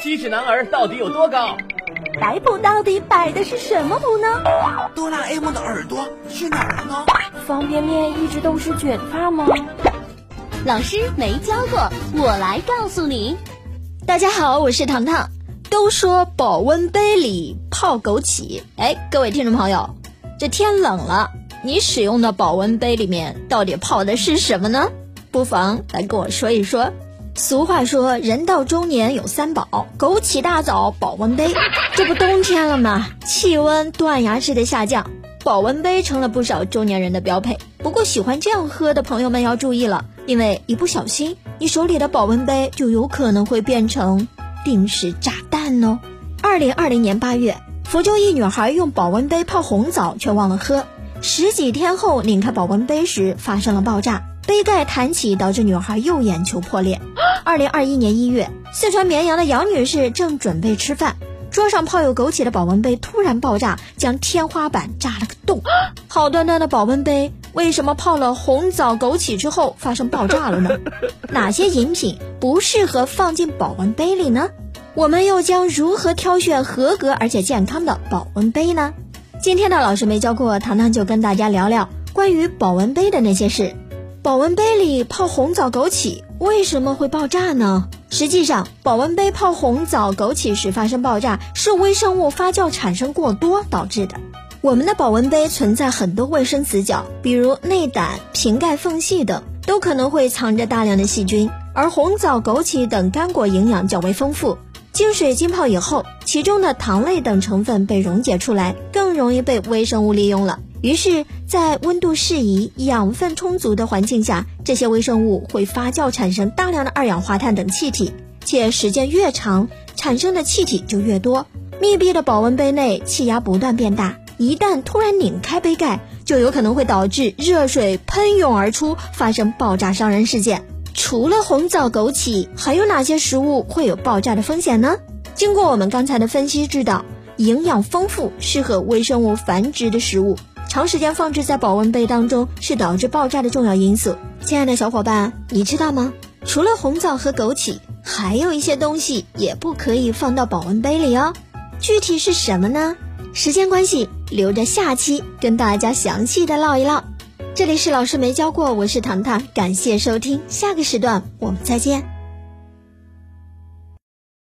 七尺男儿到底有多高？摆谱到底摆的是什么谱呢？哆啦 A 梦的耳朵去哪儿了呢？方便面一直都是卷发吗？老师没教过，我来告诉你。大家好，我是糖糖。都说保温杯里泡枸杞，哎，各位听众朋友，这天冷了，你使用的保温杯里面到底泡的是什么呢？不妨来跟我说一说。俗话说，人到中年有三宝：枸杞、大枣、保温杯。这不冬天了吗？气温断崖式的下降，保温杯成了不少中年人的标配。不过，喜欢这样喝的朋友们要注意了，因为一不小心，你手里的保温杯就有可能会变成定时炸弹哦。二零二零年八月，福州一女孩用保温杯泡红枣，却忘了喝，十几天后拧开保温杯时发生了爆炸。杯盖弹起，导致女孩右眼球破裂。二零二一年一月，四川绵阳的杨女士正准备吃饭，桌上泡有枸杞的保温杯突然爆炸，将天花板炸了个洞。好端端的保温杯，为什么泡了红枣、枸杞之后发生爆炸了呢？哪些饮品不适合放进保温杯里呢？我们又将如何挑选合格而且健康的保温杯呢？今天的老师没教过，糖糖就跟大家聊聊关于保温杯的那些事。保温杯里泡红枣、枸杞为什么会爆炸呢？实际上，保温杯泡红枣、枸杞时发生爆炸，是微生物发酵产生过多导致的。我们的保温杯存在很多卫生死角，比如内胆、瓶盖缝隙等，都可能会藏着大量的细菌。而红枣、枸杞等干果营养较为丰富，经水浸泡以后，其中的糖类等成分被溶解出来，更容易被微生物利用了。于是，在温度适宜、养分充足的环境下，这些微生物会发酵产生大量的二氧化碳等气体，且时间越长，产生的气体就越多。密闭的保温杯内气压不断变大，一旦突然拧开杯盖，就有可能会导致热水喷涌而出，发生爆炸伤人事件。除了红枣、枸杞，还有哪些食物会有爆炸的风险呢？经过我们刚才的分析，知道营养丰富、适合微生物繁殖的食物。长时间放置在保温杯当中是导致爆炸的重要因素。亲爱的小伙伴，你知道吗？除了红枣和枸杞，还有一些东西也不可以放到保温杯里哦。具体是什么呢？时间关系，留着下期跟大家详细的唠一唠。这里是老师没教过，我是糖糖，感谢收听，下个时段我们再见。